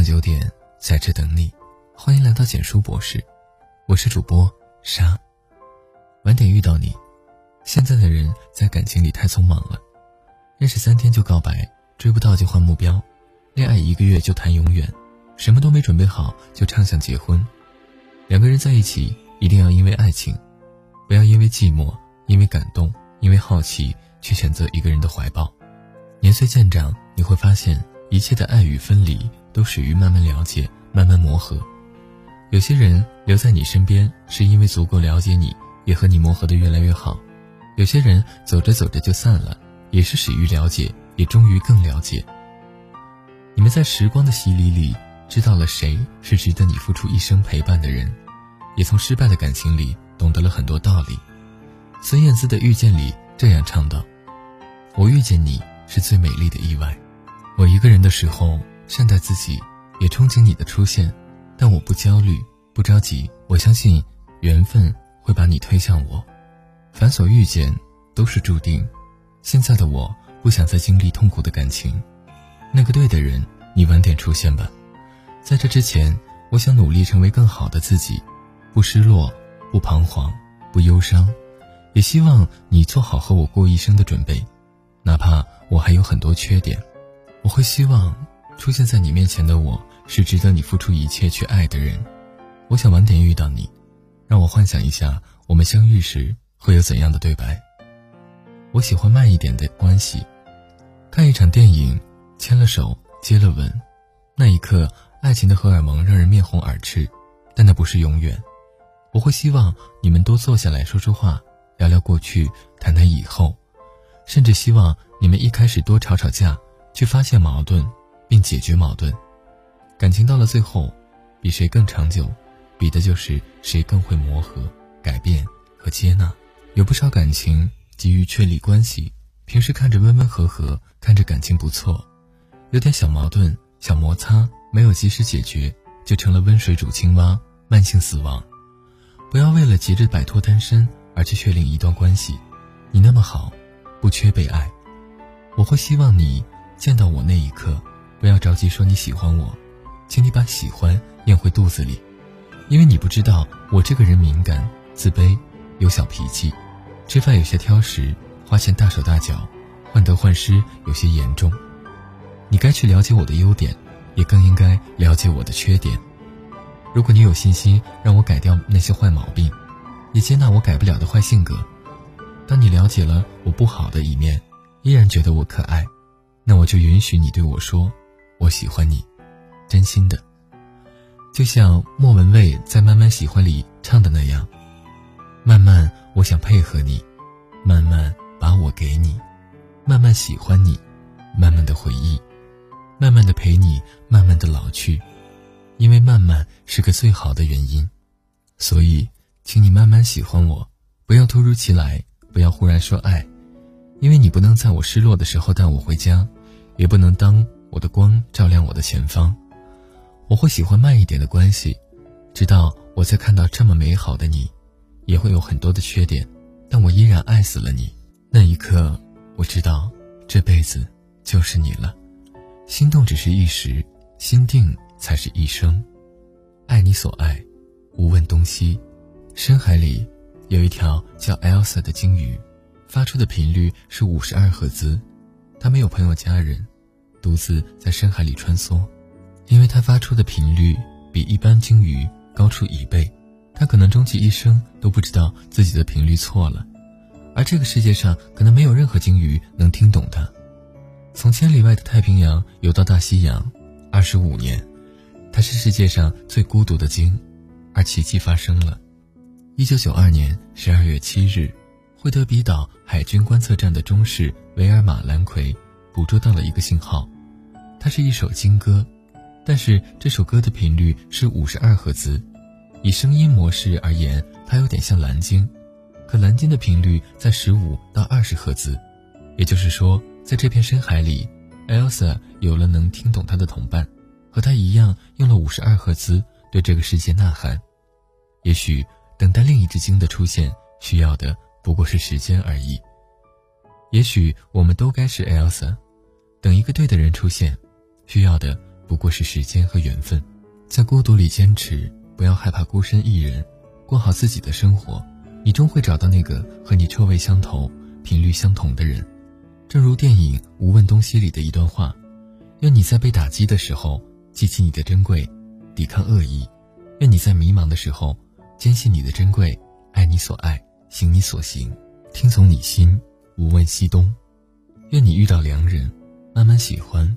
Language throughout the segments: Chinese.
晚九点在这等你，欢迎来到简书博士，我是主播沙。晚点遇到你，现在的人在感情里太匆忙了，认识三天就告白，追不到就换目标，恋爱一个月就谈永远，什么都没准备好就畅想结婚。两个人在一起一定要因为爱情，不要因为寂寞、因为感动、因为好奇去选择一个人的怀抱。年岁渐长，你会发现。一切的爱与分离都始于慢慢了解、慢慢磨合。有些人留在你身边，是因为足够了解你，也和你磨合的越来越好；有些人走着走着就散了，也是始于了解，也终于更了解。你们在时光的洗礼里，知道了谁是值得你付出一生陪伴的人，也从失败的感情里懂得了很多道理。孙燕姿的《遇见》里这样唱道：“我遇见你是最美丽的意外。”我一个人的时候，善待自己，也憧憬你的出现，但我不焦虑，不着急。我相信缘分会把你推向我，凡所遇见都是注定。现在的我不想再经历痛苦的感情，那个对的人，你晚点出现吧。在这之前，我想努力成为更好的自己，不失落，不彷徨，不忧伤，也希望你做好和我过一生的准备，哪怕我还有很多缺点。我会希望出现在你面前的我是值得你付出一切去爱的人。我想晚点遇到你，让我幻想一下我们相遇时会有怎样的对白。我喜欢慢一点的关系。看一场电影，牵了手，接了吻，那一刻，爱情的荷尔蒙让人面红耳赤，但那不是永远。我会希望你们多坐下来说说话，聊聊过去，谈谈以后，甚至希望你们一开始多吵吵架。去发现矛盾，并解决矛盾。感情到了最后，比谁更长久，比的就是谁更会磨合、改变和接纳。有不少感情急于确立关系，平时看着温温和和，看着感情不错，有点小矛盾、小摩擦，没有及时解决，就成了温水煮青蛙，慢性死亡。不要为了急着摆脱单身而去确立一段关系。你那么好，不缺被爱。我会希望你。见到我那一刻，不要着急说你喜欢我，请你把喜欢咽回肚子里，因为你不知道我这个人敏感、自卑、有小脾气，吃饭有些挑食，花钱大手大脚，患得患失有些严重。你该去了解我的优点，也更应该了解我的缺点。如果你有信心让我改掉那些坏毛病，也接纳我改不了的坏性格，当你了解了我不好的一面，依然觉得我可爱。那我就允许你对我说：“我喜欢你，真心的。”就像莫文蔚在《慢慢喜欢》里唱的那样：“慢慢，我想配合你，慢慢把我给你，慢慢喜欢你，慢慢的回忆，慢慢的陪你，慢慢的老去。因为慢慢是个最好的原因，所以，请你慢慢喜欢我，不要突如其来，不要忽然说爱，因为你不能在我失落的时候带我回家。”也不能当我的光照亮我的前方，我会喜欢慢一点的关系，直到我在看到这么美好的你，也会有很多的缺点，但我依然爱死了你。那一刻，我知道这辈子就是你了。心动只是一时，心定才是一生。爱你所爱，无问东西。深海里有一条叫 Elsa 的鲸鱼，发出的频率是五十二赫兹，它没有朋友家人。独自在深海里穿梭，因为它发出的频率比一般鲸鱼高出一倍，它可能终其一生都不知道自己的频率错了，而这个世界上可能没有任何鲸鱼能听懂它。从千里外的太平洋游到大西洋，二十五年，它是世界上最孤独的鲸，而奇迹发生了。一九九二年十二月七日，惠德比岛海军观测站的中士维尔马兰奎。捕捉到了一个信号，它是一首鲸歌，但是这首歌的频率是五十二赫兹。以声音模式而言，它有点像蓝鲸，可蓝鲸的频率在十五到二十赫兹。也就是说，在这片深海里，Elsa 有了能听懂它的同伴，和它一样用了五十二赫兹对这个世界呐喊。也许等待另一只鲸的出现，需要的不过是时间而已。也许我们都该是 Elsa。等一个对的人出现，需要的不过是时间和缘分。在孤独里坚持，不要害怕孤身一人，过好自己的生活，你终会找到那个和你臭味相投、频率相同的人。正如电影《无问东西》里的一段话：“愿你在被打击的时候记起你的珍贵，抵抗恶意；愿你在迷茫的时候坚信你的珍贵，爱你所爱，行你所行，听从你心，无问西东。愿你遇到良人，慢慢喜欢，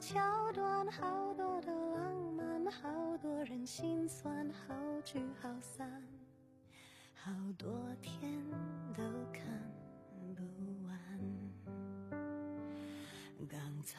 桥段，好多的浪漫，好多人心酸，好聚好散，好多天都看不完。刚才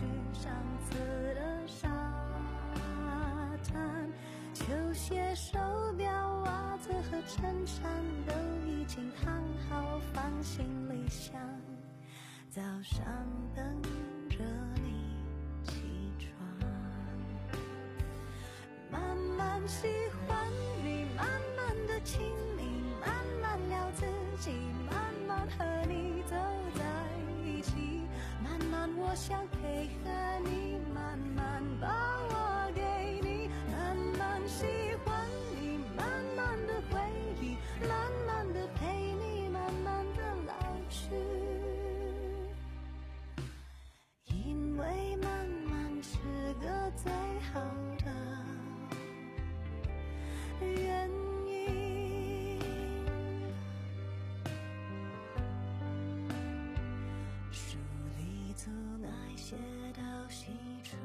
去上次的沙滩，球鞋、手表、袜子和衬衫都已经烫好，放行李箱。早上等着你起床，慢慢喜欢你，慢慢的亲密，慢慢聊自己，慢慢和你走在一起，慢慢我想好的原因，书里总爱写到喜出。